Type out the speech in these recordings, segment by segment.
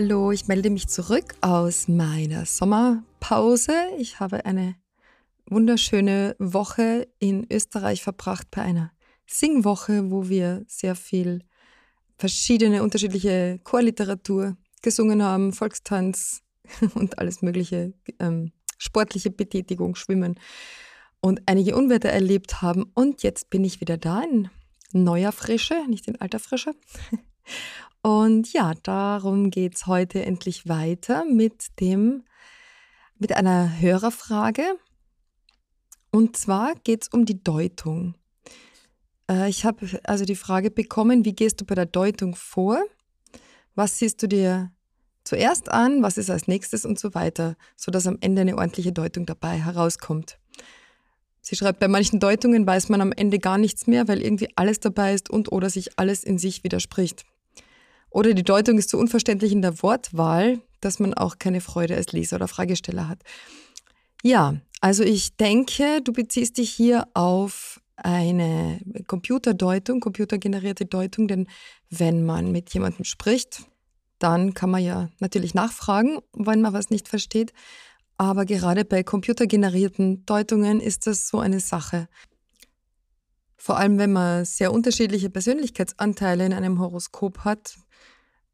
Hallo, ich melde mich zurück aus meiner Sommerpause. Ich habe eine wunderschöne Woche in Österreich verbracht bei einer Singwoche, wo wir sehr viel verschiedene unterschiedliche Chorliteratur gesungen haben, Volkstanz und alles mögliche, ähm, sportliche Betätigung, Schwimmen und einige Unwetter erlebt haben. Und jetzt bin ich wieder da in neuer Frische, nicht in alter Frische. Und ja, darum geht es heute endlich weiter mit dem, mit einer Hörerfrage. Und zwar geht es um die Deutung. Äh, ich habe also die Frage bekommen, wie gehst du bei der Deutung vor? Was siehst du dir zuerst an? Was ist als nächstes und so weiter, sodass am Ende eine ordentliche Deutung dabei herauskommt. Sie schreibt, bei manchen Deutungen weiß man am Ende gar nichts mehr, weil irgendwie alles dabei ist und oder sich alles in sich widerspricht. Oder die Deutung ist so unverständlich in der Wortwahl, dass man auch keine Freude als Leser oder Fragesteller hat. Ja, also ich denke, du beziehst dich hier auf eine Computerdeutung, computergenerierte Deutung, denn wenn man mit jemandem spricht, dann kann man ja natürlich nachfragen, wenn man was nicht versteht. Aber gerade bei computergenerierten Deutungen ist das so eine Sache. Vor allem, wenn man sehr unterschiedliche Persönlichkeitsanteile in einem Horoskop hat,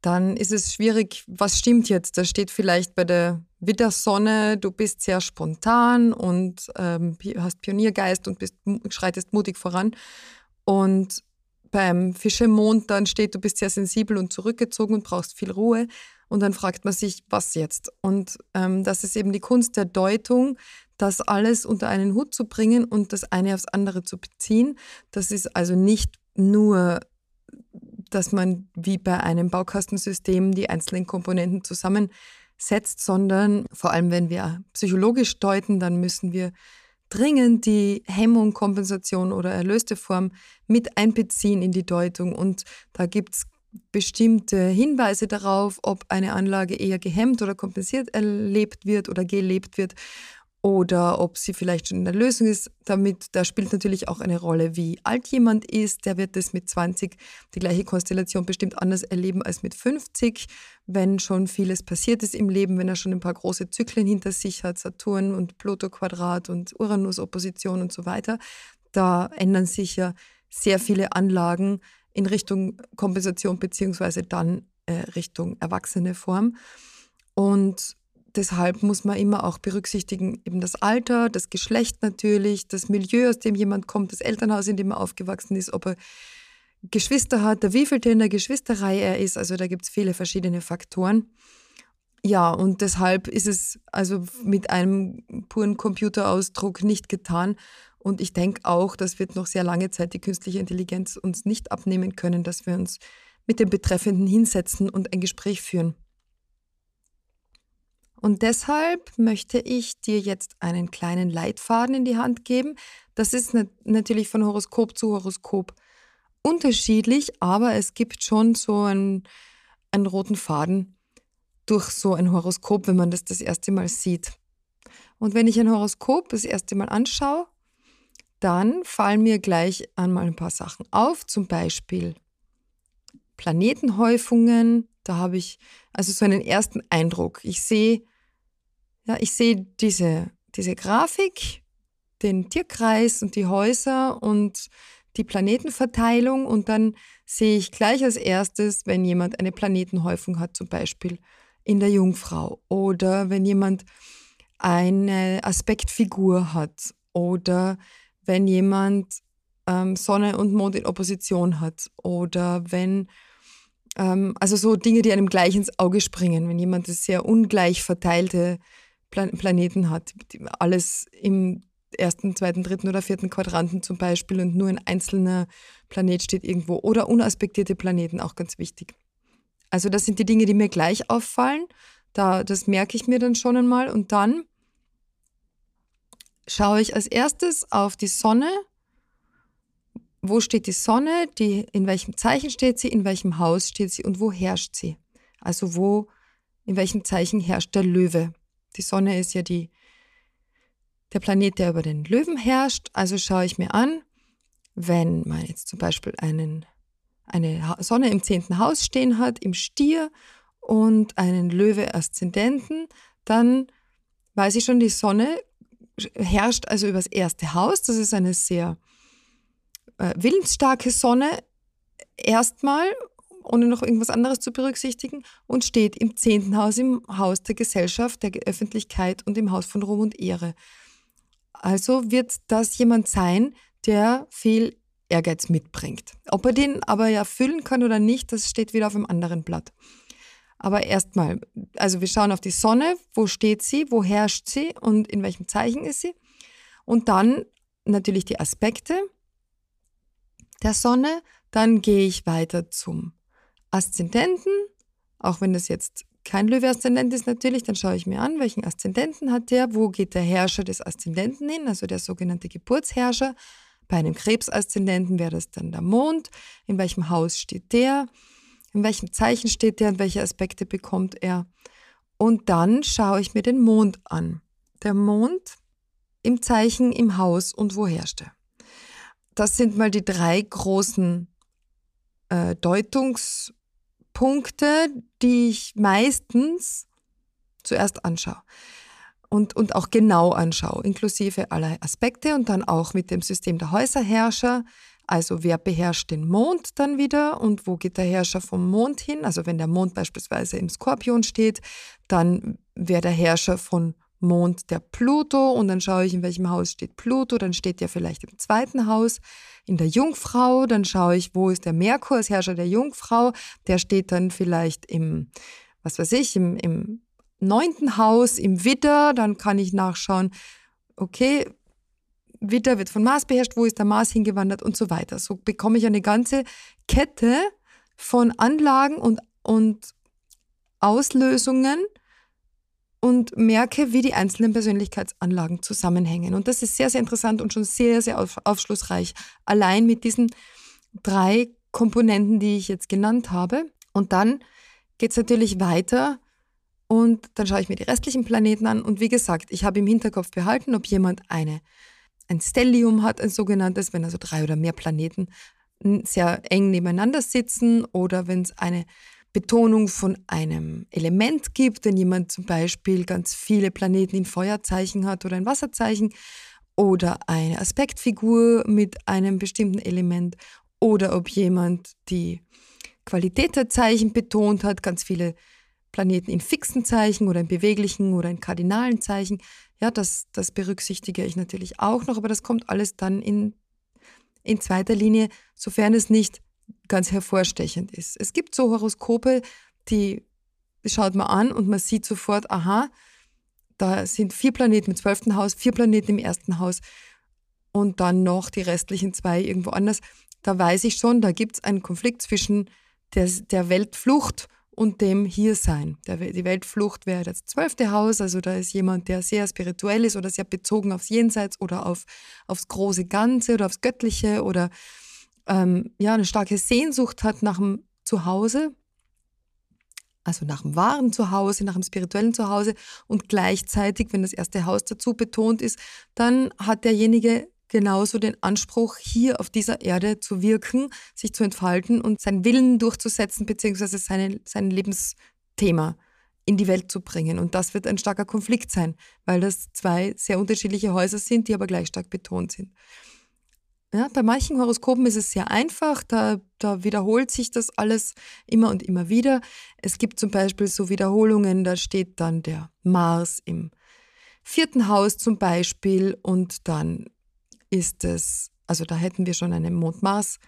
dann ist es schwierig, was stimmt jetzt? Da steht vielleicht bei der Widdersonne, du bist sehr spontan und ähm, hast Pioniergeist und bist, schreitest mutig voran. Und beim Fischemond dann steht, du bist sehr sensibel und zurückgezogen und brauchst viel Ruhe. Und dann fragt man sich, was jetzt? Und ähm, das ist eben die Kunst der Deutung, das alles unter einen Hut zu bringen und das eine aufs andere zu beziehen. Das ist also nicht nur dass man wie bei einem Baukastensystem die einzelnen Komponenten zusammensetzt, sondern vor allem, wenn wir psychologisch deuten, dann müssen wir dringend die Hemmung, Kompensation oder erlöste Form mit einbeziehen in die Deutung. Und da gibt es bestimmte Hinweise darauf, ob eine Anlage eher gehemmt oder kompensiert erlebt wird oder gelebt wird oder ob sie vielleicht schon in der Lösung ist. Damit, da spielt natürlich auch eine Rolle, wie alt jemand ist. Der wird es mit 20 die gleiche Konstellation bestimmt anders erleben als mit 50, wenn schon vieles passiert ist im Leben, wenn er schon ein paar große Zyklen hinter sich hat, Saturn und Pluto Quadrat und Uranus Opposition und so weiter. Da ändern sich ja sehr viele Anlagen in Richtung Kompensation beziehungsweise dann äh, Richtung erwachsene Form. Und deshalb muss man immer auch berücksichtigen, eben das Alter, das Geschlecht natürlich, das Milieu, aus dem jemand kommt, das Elternhaus, in dem er aufgewachsen ist, ob er Geschwister hat, der wievielte in der Geschwisterreihe er ist. Also da gibt es viele verschiedene Faktoren. Ja, und deshalb ist es also mit einem puren Computerausdruck nicht getan. Und ich denke auch, das wird noch sehr lange Zeit die künstliche Intelligenz uns nicht abnehmen können, dass wir uns mit dem Betreffenden hinsetzen und ein Gespräch führen. Und deshalb möchte ich dir jetzt einen kleinen Leitfaden in die Hand geben. Das ist natürlich von Horoskop zu Horoskop unterschiedlich, aber es gibt schon so einen, einen roten Faden durch so ein Horoskop, wenn man das das erste Mal sieht. Und wenn ich ein Horoskop das erste Mal anschaue, dann fallen mir gleich einmal ein paar Sachen auf, zum Beispiel Planetenhäufungen, da habe ich also so einen ersten Eindruck. Ich sehe, ja, ich sehe diese, diese Grafik, den Tierkreis und die Häuser und die Planetenverteilung und dann sehe ich gleich als erstes, wenn jemand eine Planetenhäufung hat, zum Beispiel in der Jungfrau oder wenn jemand eine Aspektfigur hat oder wenn jemand ähm, Sonne und Mond in Opposition hat oder wenn Ähm, also so Dinge, die einem gleich ins Auge springen, wenn jemand sehr ungleich verteilte Plan Planeten hat, alles im ersten, zweiten, dritten oder vierten Quadranten zum Beispiel und nur ein einzelner Planet steht irgendwo. Oder unaspektierte Planeten, auch ganz wichtig. Also das sind die Dinge, die mir gleich auffallen. Da, das merke ich mir dann schon einmal. Und dann schaue ich als erstes auf die Sonne. Wo steht die Sonne? Die, in welchem Zeichen steht sie? In welchem Haus steht sie? Und wo herrscht sie? Also wo, in welchem Zeichen herrscht der Löwe? Die Sonne ist ja die, der Planet, der über den Löwen herrscht. Also schaue ich mir an, wenn man jetzt zum Beispiel einen, eine Sonne im zehnten Haus stehen hat, im Stier und einen Löwe-Aszendenten, dann weiß ich schon, die Sonne herrscht also über das erste Haus. Das ist eine sehr äh, willensstarke Sonne erstmal ohne noch irgendwas anderes zu berücksichtigen, und steht im zehnten Haus, im Haus der Gesellschaft, der Öffentlichkeit und im Haus von Ruhm und Ehre. Also wird das jemand sein, der viel Ehrgeiz mitbringt. Ob er den aber ja füllen kann oder nicht, das steht wieder auf einem anderen Blatt. Aber erstmal, also wir schauen auf die Sonne, wo steht sie, wo herrscht sie und in welchem Zeichen ist sie. Und dann natürlich die Aspekte der Sonne. Dann gehe ich weiter zum Aszendenten, auch wenn das jetzt kein Löwe-Aszendent ist natürlich, dann schaue ich mir an, welchen Aszendenten hat der, wo geht der Herrscher des Aszendenten hin, also der sogenannte Geburtsherrscher. Bei einem Krebs-Aszendenten wäre das dann der Mond. In welchem Haus steht der? In welchem Zeichen steht der und welche Aspekte bekommt er? Und dann schaue ich mir den Mond an. Der Mond im Zeichen, im Haus und wo herrscht er? Das sind mal die drei großen äh, Deutungs- Punkte, die ich meistens zuerst anschaue und, und auch genau anschaue, inklusive aller Aspekte und dann auch mit dem System der Häuserherrscher. Also wer beherrscht den Mond dann wieder und wo geht der Herrscher vom Mond hin? Also wenn der Mond beispielsweise im Skorpion steht, dann wäre der Herrscher von Mond der Pluto. Und dann schaue ich, in welchem Haus steht Pluto, dann steht der vielleicht im zweiten Haus. In der Jungfrau, dann schaue ich, wo ist der Merkur als Herrscher der Jungfrau, der steht dann vielleicht im, was weiß ich, im, im neunten Haus, im Widder, dann kann ich nachschauen, okay, Widder wird von Mars beherrscht, wo ist der Mars hingewandert? Und so weiter. So bekomme ich eine ganze Kette von Anlagen und, und Auslösungen, und merke, wie die einzelnen Persönlichkeitsanlagen zusammenhängen. Und das ist sehr, sehr interessant und schon sehr, sehr aufschlussreich. Allein mit diesen drei Komponenten, die ich jetzt genannt habe. Und dann geht es natürlich weiter und dann schaue ich mir die restlichen Planeten an. Und wie gesagt, ich habe im Hinterkopf behalten, ob jemand eine, ein Stellium hat, ein sogenanntes, wenn also drei oder mehr Planeten sehr eng nebeneinander sitzen oder wenn es eine Betonung von einem Element gibt, wenn jemand zum Beispiel ganz viele Planeten in Feuerzeichen hat oder ein Wasserzeichen oder eine Aspektfigur mit einem bestimmten Element oder ob jemand die Qualität der Zeichen betont hat, ganz viele Planeten in fixen Zeichen oder in beweglichen oder in kardinalen Zeichen. Ja, das, das berücksichtige ich natürlich auch noch, aber das kommt alles dann in, in zweiter Linie, sofern es nicht ganz hervorstechend ist. Es gibt so Horoskope, die schaut man an und man sieht sofort, aha, da sind vier Planeten im zwölften Haus, vier Planeten im ersten Haus und dann noch die restlichen zwei irgendwo anders. Da weiß ich schon, da gibt es einen Konflikt zwischen der, der Weltflucht und dem Hiersein. Der, die Weltflucht wäre das zwölfte Haus, also da ist jemand, der sehr spirituell ist oder sehr bezogen aufs Jenseits oder auf, aufs große Ganze oder aufs Göttliche oder ähm, ja, eine starke Sehnsucht hat nach dem Zuhause, also nach dem wahren Zuhause, nach dem spirituellen Zuhause und gleichzeitig, wenn das erste Haus dazu betont ist, dann hat derjenige genauso den Anspruch, hier auf dieser Erde zu wirken, sich zu entfalten und seinen Willen durchzusetzen, beziehungsweise seine, sein Lebensthema in die Welt zu bringen. Und das wird ein starker Konflikt sein, weil das zwei sehr unterschiedliche Häuser sind, die aber gleich stark betont sind. Ja, bei manchen Horoskopen ist es sehr einfach, da, da wiederholt sich das alles immer und immer wieder. Es gibt zum Beispiel so Wiederholungen, da steht dann der Mars im vierten Haus zum Beispiel und dann ist es, also da hätten wir schon eine Mond-Mars-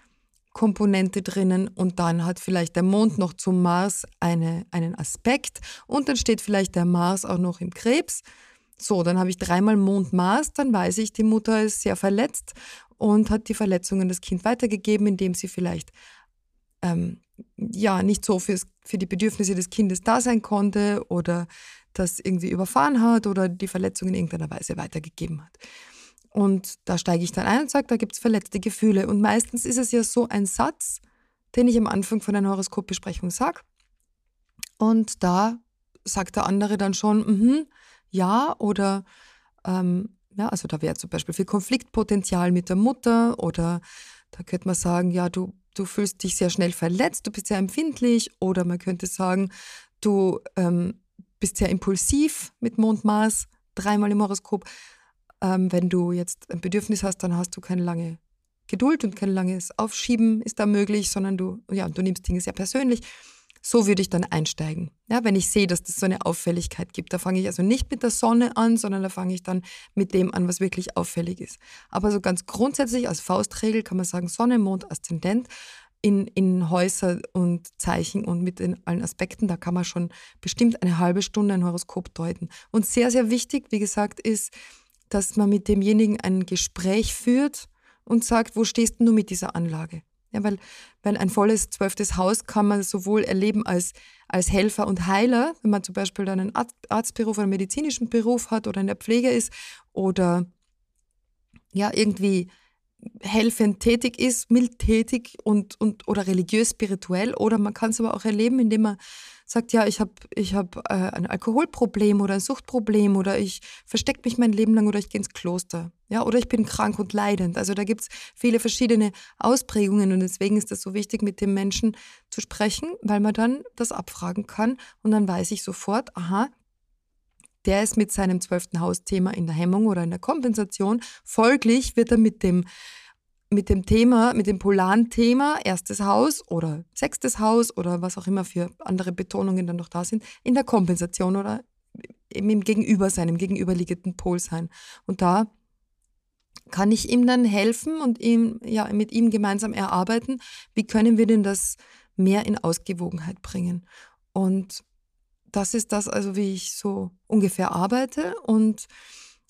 Komponente drinnen und dann hat vielleicht der Mond noch zum Mars eine, einen Aspekt und dann steht vielleicht der Mars auch noch im Krebs. So, dann habe ich dreimal Mond-Mars, dann weiß ich, die Mutter ist sehr verletzt und hat die Verletzungen das Kind weitergegeben, indem sie vielleicht ähm, ja nicht so fürs, für die Bedürfnisse des Kindes da sein konnte oder das irgendwie überfahren hat oder die Verletzung in irgendeiner Weise weitergegeben hat. Und da steige ich dann ein und sage, da gibt es verletzte Gefühle. Und meistens ist es ja so ein Satz, den ich am Anfang von einer Horoskopbesprechung sage. Und da sagt der andere dann schon, mm ja, oder ähm, ja, also da wäre zum Beispiel viel Konfliktpotenzial mit der Mutter oder da könnte man sagen, ja, du, du fühlst dich sehr schnell verletzt, du bist sehr empfindlich oder man könnte sagen, du ähm, bist sehr impulsiv mit Mond-Mars, dreimal im Horoskop. Ähm, wenn du jetzt ein Bedürfnis hast, dann hast du keine lange Geduld und kein langes Aufschieben ist da möglich, sondern du, ja, du nimmst Dinge sehr persönlich. So würde ich dann einsteigen. Ja, wenn ich sehe, dass das so eine Auffälligkeit gibt. Da fange ich also nicht mit der Sonne an, sondern da fange ich dann mit dem an, was wirklich auffällig ist. Aber so ganz grundsätzlich als Faustregel kann man sagen, Sonne, Mond, Aszendent in, in Häuser und Zeichen und mit den allen Aspekten, da kann man schon bestimmt eine halbe Stunde ein Horoskop deuten. Und sehr, sehr wichtig, wie gesagt, ist, dass man mit demjenigen ein Gespräch führt und sagt, wo stehst du mit dieser Anlage? Ja, weil, weil ein volles zwölftes Haus kann man sowohl erleben als, als Helfer und Heiler, wenn man zum Beispiel dann einen Arztberuf oder einen medizinischen Beruf hat oder in der Pflege ist oder ja, irgendwie helfend tätig ist, mild tätig und, und oder religiös, spirituell. Oder man kann es aber auch erleben, indem man sagt, ja, ich habe ich hab, äh, ein Alkoholproblem oder ein Suchtproblem oder ich verstecke mich mein Leben lang oder ich gehe ins Kloster. Ja, oder ich bin krank und leidend. Also da gibt es viele verschiedene Ausprägungen und deswegen ist das so wichtig, mit dem Menschen zu sprechen, weil man dann das abfragen kann und dann weiß ich sofort, aha, der ist mit seinem zwölften Hausthema in der Hemmung oder in der Kompensation. Folglich wird er mit dem, mit dem Thema, mit dem polaren Thema, erstes Haus oder sechstes Haus oder was auch immer für andere Betonungen dann noch da sind, in der Kompensation oder im Gegenüber sein, im gegenüberliegenden Pol sein. Und da kann ich ihm dann helfen und ihm, ja, mit ihm gemeinsam erarbeiten, wie können wir denn das mehr in Ausgewogenheit bringen. Und das ist das also, wie ich so ungefähr arbeite und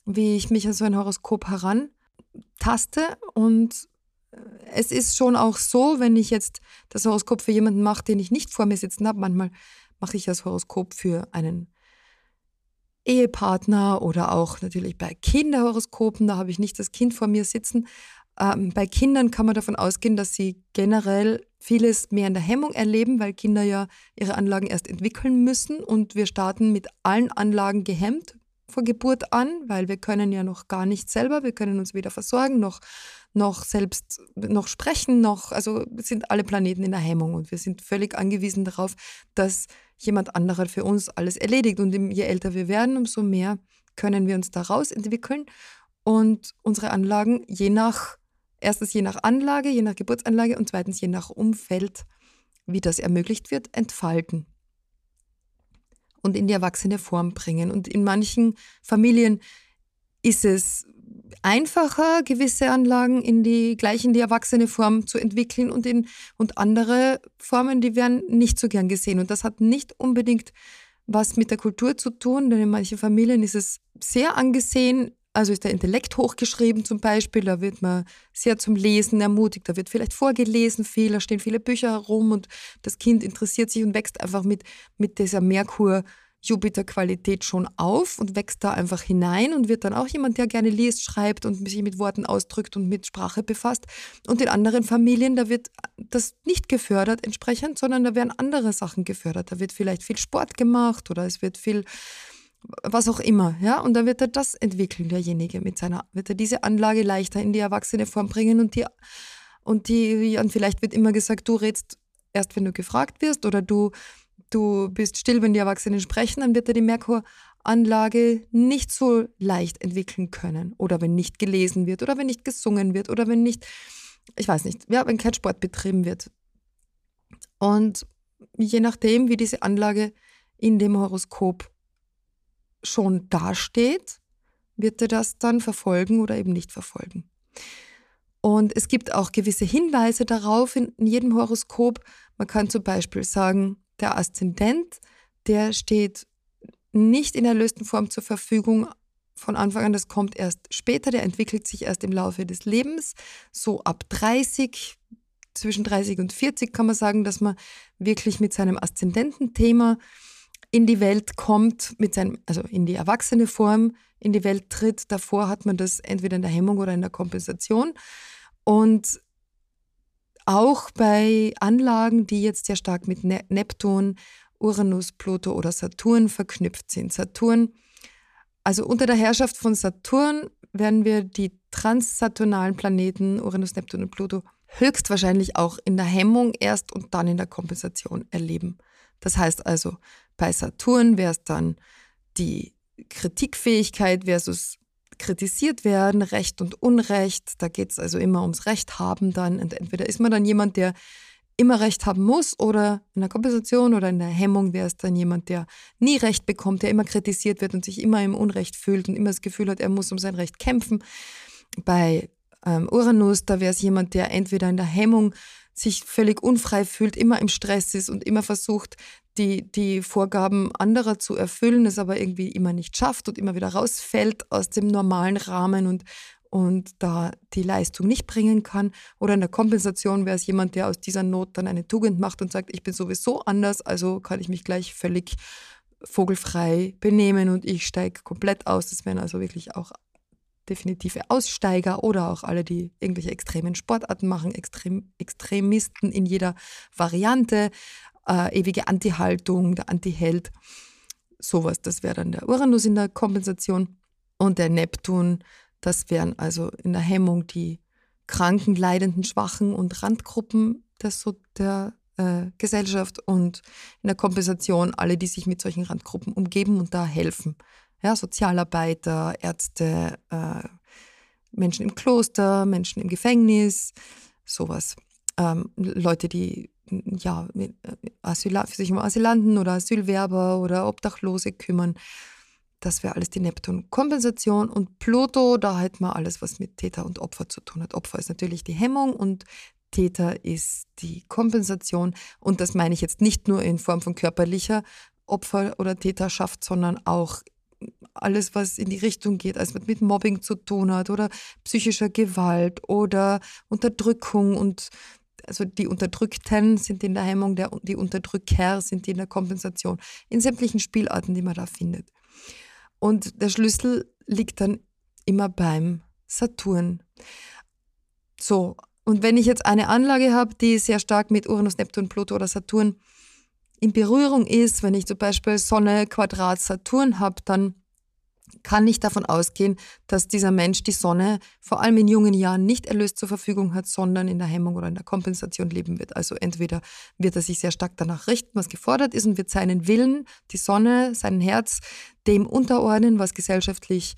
wie ich mich an so ein Horoskop herantaste. Und äh, es ist schon auch so, wenn ich jetzt das Horoskop für jemanden mache, den ich nicht vor mir sitzen habe, manchmal mache ich das Horoskop für einen Ehepartner oder auch natürlich bei Kinderhoroskopen, da habe ich nicht das Kind vor mir sitzen. Ähm, bei Kindern kann man davon ausgehen, dass sie generell vieles mehr in der Hemmung erleben, weil Kinder ja ihre Anlagen erst entwickeln müssen. Und wir starten mit allen Anlagen gehemmt vor Geburt an, weil wir können ja noch gar nicht selber, wir können uns weder versorgen noch noch selbst noch sprechen, noch also sind alle Planeten in der Hemmung. Und wir sind völlig angewiesen darauf, dass jemand anderer für uns alles erledigt. Und je älter wir werden, umso mehr können wir uns daraus entwickeln. Und unsere Anlagen je nach Erstens je nach Anlage, je nach Geburtsanlage und zweitens je nach Umfeld, wie das ermöglicht wird, entfalten und in die erwachsene Form bringen. Und in manchen Familien ist es einfacher, gewisse Anlagen in die gleich in die erwachsene Form zu entwickeln und, in, und andere Formen, die werden nicht so gern gesehen. Und das hat nicht unbedingt was mit der Kultur zu tun, denn in manchen Familien ist es sehr angesehen, also ist der Intellekt hochgeschrieben zum Beispiel, da wird man sehr zum Lesen ermutigt, da wird vielleicht vorgelesen viel, da stehen viele Bücher herum und das Kind interessiert sich und wächst einfach mit, mit dieser Merkur- Jupiter-Qualität schon auf und wächst da einfach hinein und wird dann auch jemand, der gerne liest, schreibt und sich mit Worten ausdrückt und mit Sprache befasst. Und in anderen Familien, da wird das nicht gefördert entsprechend, sondern da werden andere Sachen gefördert. Da wird vielleicht viel Sport gemacht oder es wird viel was auch immer, ja, und dann wird er das entwickeln, derjenige mit seiner, wird er diese Anlage leichter in die erwachsene Form bringen und die, und die, und vielleicht wird immer gesagt, du redst erst, wenn du gefragt wirst oder du, du bist still, wenn die Erwachsenen sprechen, dann wird er die Merkur-Anlage nicht so leicht entwickeln können oder wenn nicht gelesen wird oder wenn nicht gesungen wird oder wenn nicht, ich weiß nicht, ja, wenn kein Sport betrieben wird. Und je nachdem, wie diese Anlage in dem Horoskop schon dasteht, wird er das dann verfolgen oder eben nicht verfolgen. Und es gibt auch gewisse Hinweise darauf in, jedem Horoskop. Man kann zum Beispiel sagen, der Aszendent, der steht nicht in erlösten Form zur Verfügung von Anfang an, das kommt erst später, der entwickelt sich erst im Laufe des Lebens, so ab 30, zwischen 30 und 40 kann man sagen, dass man wirklich mit seinem Aszendententhema in die Welt kommt, mit seinem, also in die erwachsene Form in die Welt tritt. Davor hat man das entweder in der Hemmung oder in der Kompensation. Und auch bei Anlagen, die jetzt sehr stark mit ne Neptun, Uranus, Pluto oder Saturn verknüpft sind. Saturn, also unter der Herrschaft von Saturn werden wir die transsaturnalen Planeten Uranus, Neptun und Pluto höchstwahrscheinlich auch in der Hemmung erst und dann in der Kompensation erleben. Das heißt also, bei Saturn wäre es dann die Kritikfähigkeit versus kritisiert werden, Recht und Unrecht. Da geht es also immer ums Recht haben dann. Und entweder ist man dann jemand, der immer Recht haben muss oder in der Kompensation oder in der Hemmung wäre es dann jemand, der nie Recht bekommt, der immer kritisiert wird und sich immer im Unrecht fühlt und immer das Gefühl hat, er muss um sein Recht kämpfen. Bei ähm, Uranus, da wäre es jemand, der entweder in der Hemmung sich völlig unfrei fühlt, immer im Stress ist und immer versucht, die, die Vorgaben anderer zu erfüllen, es aber irgendwie immer nicht schafft und immer wieder rausfällt aus dem normalen Rahmen und, und da die Leistung nicht bringen kann. Oder in der Kompensation wäre es jemand, der aus dieser Not dann eine Tugend macht und sagt, ich bin sowieso anders, also kann ich mich gleich völlig vogelfrei benehmen und ich steige komplett aus. Das wären also wirklich auch definitive Aussteiger oder auch alle, die irgendwelche extremen Sportarten machen, Extrem, Extremisten in jeder Variante, äh, ewige Anti-Haltung, der Anti-Held, sowas. Das wäre dann der Uranus in der Kompensation. Und der Neptun, das wären also in der Hemmung die kranken, leidenden, schwachen und Randgruppen der, so der äh, Gesellschaft und in der Kompensation alle, die sich mit solchen Randgruppen umgeben und da helfen ja, Sozialarbeiter, Ärzte, äh, Menschen im Kloster, Menschen im Gefängnis, sowas. Ähm, Leute, die ja, äh, Asyl sich um Asylanten oder Asylwerber oder Obdachlose kümmern. Das wäre alles die Neptun-Kompensation. Und Pluto, da hat man alles, was mit Täter und Opfer zu tun hat. Opfer ist natürlich die Hemmung und Täter ist die Kompensation. Und das meine ich jetzt nicht nur in Form von körperlicher Opfer oder Täterschaft, sondern auch alles, was in die Richtung geht, also mit Mobbing zu tun hat oder psychischer Gewalt oder Unterdrückung und also die Unterdrückten sind in der Hemmung, der, die Unterdrücker sind in der Kompensation, in sämtlichen Spielarten, die man da findet. Und der Schlüssel liegt dann immer beim Saturn. So, und wenn ich jetzt eine Anlage habe, die sehr stark mit Uranus, Neptun, Pluto oder Saturn in Berührung ist, wenn ich zum Beispiel Sonne, Quadrat, Saturn habe, dann kann ich davon ausgehen, dass dieser Mensch die Sonne vor allem in jungen Jahren nicht erlöst zur Verfügung hat, sondern in der Hemmung oder in der Kompensation leben wird. Also entweder wird er sich sehr stark danach richten, was gefordert ist, und wird seinen Willen, die Sonne, sein Herz dem unterordnen, was gesellschaftlich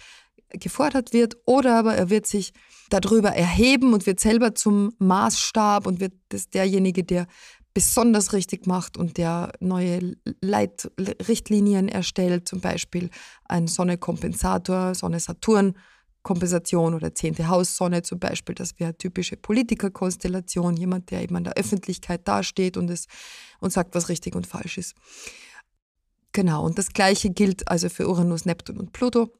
gefordert wird, oder aber er wird sich darüber erheben und wird selber zum Maßstab und wird das derjenige, der besonders richtig macht und der neue Leitrichtlinien erstellt, zum Beispiel ein Sonne-Kompensator, Sonne-Saturn-Kompensation oder zehnte Haus-Sonne zum Beispiel, das wäre typische Politikerkonstellation, jemand, der eben an der Öffentlichkeit dasteht und, es, und sagt, was richtig und falsch ist. Genau, und das Gleiche gilt also für Uranus, Neptun und Pluto.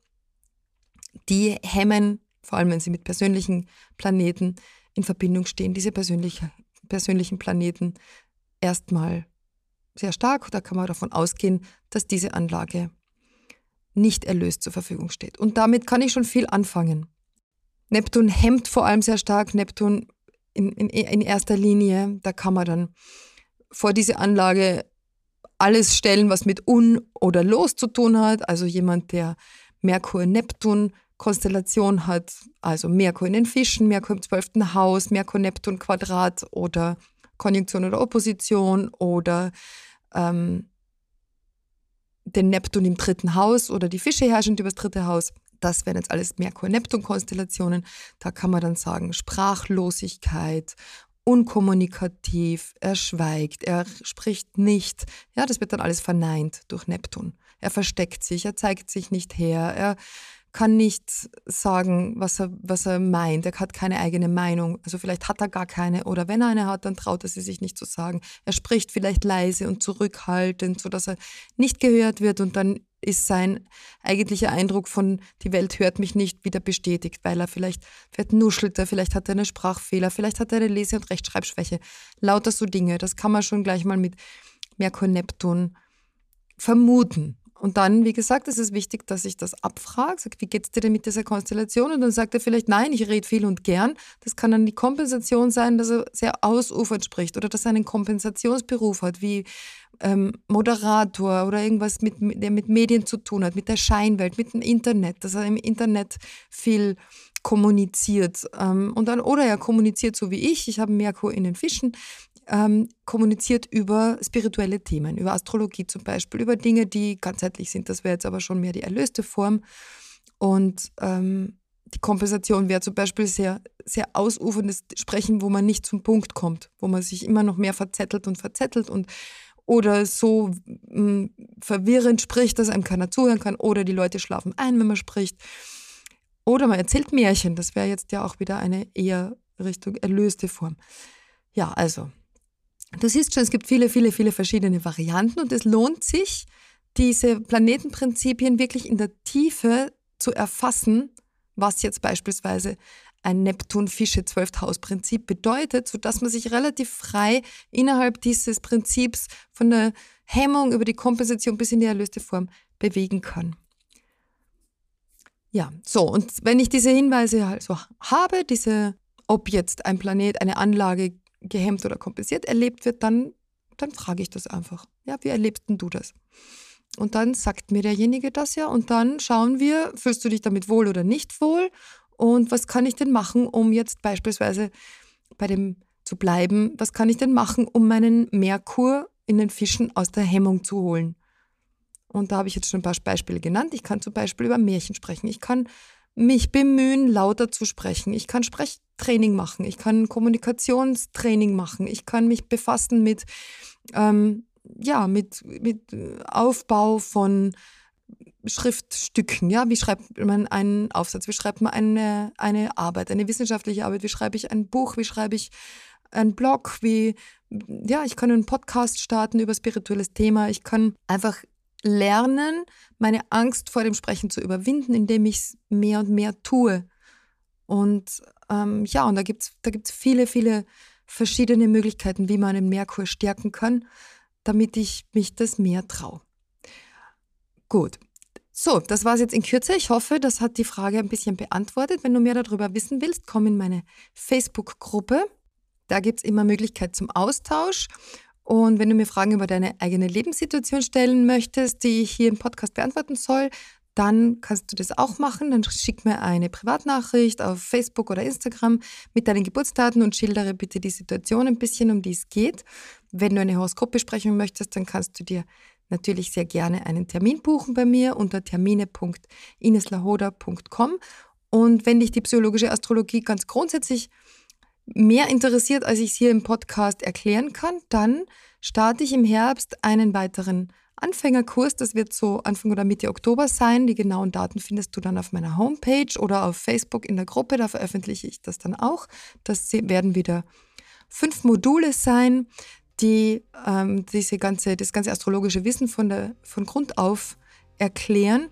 Die hemmen, vor allem wenn sie mit persönlichen Planeten in Verbindung stehen, diese persönliche, persönlichen Planeten erstmal sehr stark. Da kann man davon ausgehen, dass diese Anlage nicht erlöst zur Verfügung steht. Und damit kann ich schon viel anfangen. Neptun hemmt vor allem sehr stark. Neptun in, in, in erster Linie, da kann man dann vor diese Anlage alles stellen, was mit un oder los zu tun hat. Also jemand, der Merkur-Neptun Konstellation hat, also Merkur in den Fischen, Merkur im zwölften Haus, Merkur-Neptun-Quadrat oder Konjunktion oder Opposition oder ähm, den Neptun im dritten Haus oder die Fische herrschend über das dritte Haus. Das wären jetzt alles Merkur-Neptun-Konstellationen. Da kann man dann sagen, Sprachlosigkeit, unkommunikativ, er schweigt, er spricht nicht. Ja, das wird dann alles verneint durch Neptun. Er versteckt sich, er zeigt sich nicht her, er kann nicht sagen, was er, was er meint. Er hat keine eigene Meinung. Also vielleicht hat er gar keine. Oder wenn er eine hat, dann traut er sie sich nicht zu sagen. Er spricht vielleicht leise und zurückhaltend, sodass er nicht gehört wird. Und dann ist sein eigentlicher Eindruck von, die Welt hört mich nicht, wieder bestätigt, weil er vielleicht, vielleicht nuschelt vielleicht hat er einen Sprachfehler, vielleicht hat er eine Lese- und Rechtschreibschwäche. Lauter so Dinge. Das kann man schon gleich mal mit Merkur Neptun vermuten. Und dann, wie gesagt, ist es wichtig, dass ich das abfrage, sage, wie geht es dir denn mit dieser Konstellation? Und dann sagt er vielleicht, nein, ich rede viel und gern. Das kann dann die Kompensation sein, dass er sehr ausufernd spricht oder dass er einen Kompensationsberuf hat, wie ähm, Moderator oder irgendwas, mit, der mit Medien zu tun hat, mit der Scheinwelt, mit dem Internet, dass er im Internet viel kommuniziert. Ähm, und dann, oder er kommuniziert so wie ich, ich habe Merkur in den Fischen, ähm, kommuniziert über spirituelle Themen, über Astrologie zum Beispiel, über Dinge, die ganzheitlich sind. Das wäre jetzt aber schon mehr die erlöste Form. Und ähm, die Kompensation wäre zum Beispiel sehr, sehr ausuferndes Sprechen, wo man nicht zum Punkt kommt, wo man sich immer noch mehr verzettelt und verzettelt und oder so mh, verwirrend spricht, dass einem keiner zuhören kann, oder die Leute schlafen ein, wenn man spricht. Oder man erzählt Märchen, das wäre jetzt ja auch wieder eine eher Richtung erlöste Form. Ja, also Du siehst schon, es gibt viele, viele, viele verschiedene Varianten und es lohnt sich, diese Planetenprinzipien wirklich in der Tiefe zu erfassen, was jetzt beispielsweise ein Neptun-Fische-Zwölfthaus-Prinzip bedeutet, sodass man sich relativ frei innerhalb dieses Prinzips von der Hemmung über die Kompensation bis in die erlöste Form bewegen kann. Ja, so, und wenn ich diese Hinweise also habe, diese, ob jetzt ein Planet, eine Anlage gehemmt oder kompensiert erlebt wird, dann, dann frage ich das einfach. Ja, wie erlebst denn du das? Und dann sagt mir derjenige das ja und dann schauen wir, fühlst du dich damit wohl oder nicht wohl und was kann ich denn machen, um jetzt beispielsweise bei dem zu bleiben, was kann ich denn machen, um meinen Merkur in den Fischen aus der Hemmung zu holen? Und da habe ich jetzt schon ein paar Beispiele genannt. Ich kann zum Beispiel über Märchen sprechen. Ich kann mich bemühen, lauter zu sprechen. Ich kann Sprechtraining machen. Ich kann Kommunikationstraining machen. Ich kann mich befassen mit, ähm, ja, mit, mit Aufbau von Schriftstücken. Ja, wie schreibt man einen Aufsatz? Wie schreibt man eine, eine Arbeit, eine wissenschaftliche Arbeit? Wie schreibe ich ein Buch? Wie schreibe ich einen Blog? Wie, ja, ich kann einen Podcast starten über spirituelles Thema. Ich kann einfach lernen, meine Angst vor dem Sprechen zu überwinden, indem ich es mehr und mehr tue. Und ähm, ja, und da gibt es da gibt's viele, viele verschiedene Möglichkeiten, wie man den Merkur stärken kann, damit ich mich das mehr traue. Gut. So, das war es jetzt in Kürze. Ich hoffe, das hat die Frage ein bisschen beantwortet. Wenn du mehr darüber wissen willst, komm in meine Facebook-Gruppe. Da gibt es immer Möglichkeit zum Austausch. Und wenn du mir Fragen über deine eigene Lebenssituation stellen möchtest, die ich hier im Podcast beantworten soll, dann kannst du das auch machen. Dann schick mir eine Privatnachricht auf Facebook oder Instagram mit deinen Geburtsdaten und schildere bitte die Situation ein bisschen, um die es geht. Wenn du eine Horoskopbesprechung möchtest, dann kannst du dir natürlich sehr gerne einen Termin buchen bei mir unter termine.ineslahoda.com. Und wenn dich die psychologische Astrologie ganz grundsätzlich mehr interessiert, als ich es hier im Podcast erklären kann, dann starte ich im Herbst einen weiteren Anfängerkurs. Das wird so Anfang oder Mitte Oktober sein. Die genauen Daten findest du dann auf meiner Homepage oder auf Facebook in der Gruppe. Da veröffentliche ich das dann auch. Das werden wieder fünf Module sein, die ähm, diese ganze, das ganze astrologische Wissen von, der, von Grund auf erklären.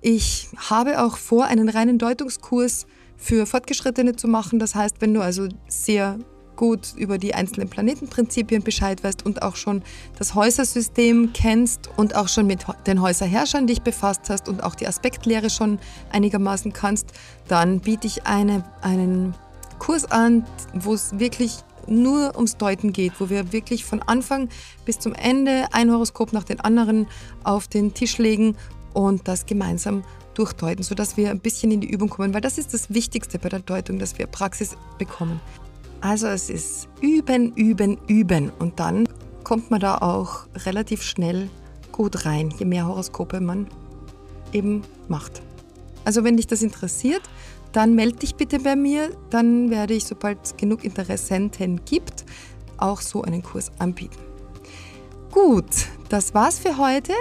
Ich habe auch vor, einen reinen Deutungskurs für Fortgeschrittene zu machen. Das heißt, wenn du also sehr gut über die einzelnen Planetenprinzipien Bescheid weißt und auch schon das Häusersystem kennst und auch schon mit den Häuserherrschern dich befasst hast und auch die Aspektlehre schon einigermaßen kannst, dann biete ich eine, einen Kurs an, wo es wirklich nur ums Deuten geht, wo wir wirklich von Anfang bis zum Ende ein Horoskop nach dem anderen auf den Tisch legen und das gemeinsam durchdeuten, sodass wir ein bisschen in die Übung kommen, weil das ist das Wichtigste bei der Deutung, dass wir Praxis bekommen. Also es ist üben, üben, üben und dann kommt man da auch relativ schnell gut rein, je mehr Horoskope man eben macht. Also wenn dich das interessiert, dann melde dich bitte bei mir, dann werde ich, sobald es genug Interessenten gibt, auch so einen Kurs anbieten. Gut, das war's für heute.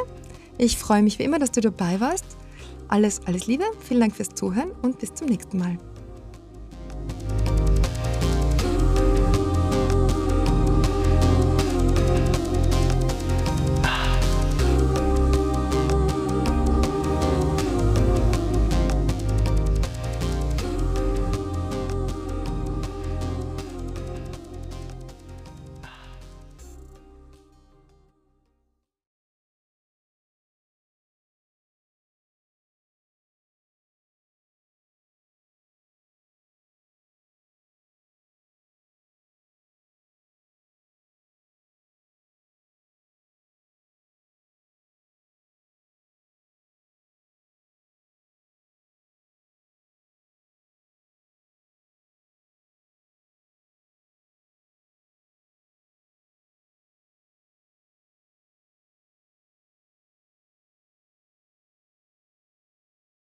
Ich freue mich wie immer, dass du dabei warst. Alles, alles Liebe, vielen Dank fürs Zuhören und bis zum nächsten Mal.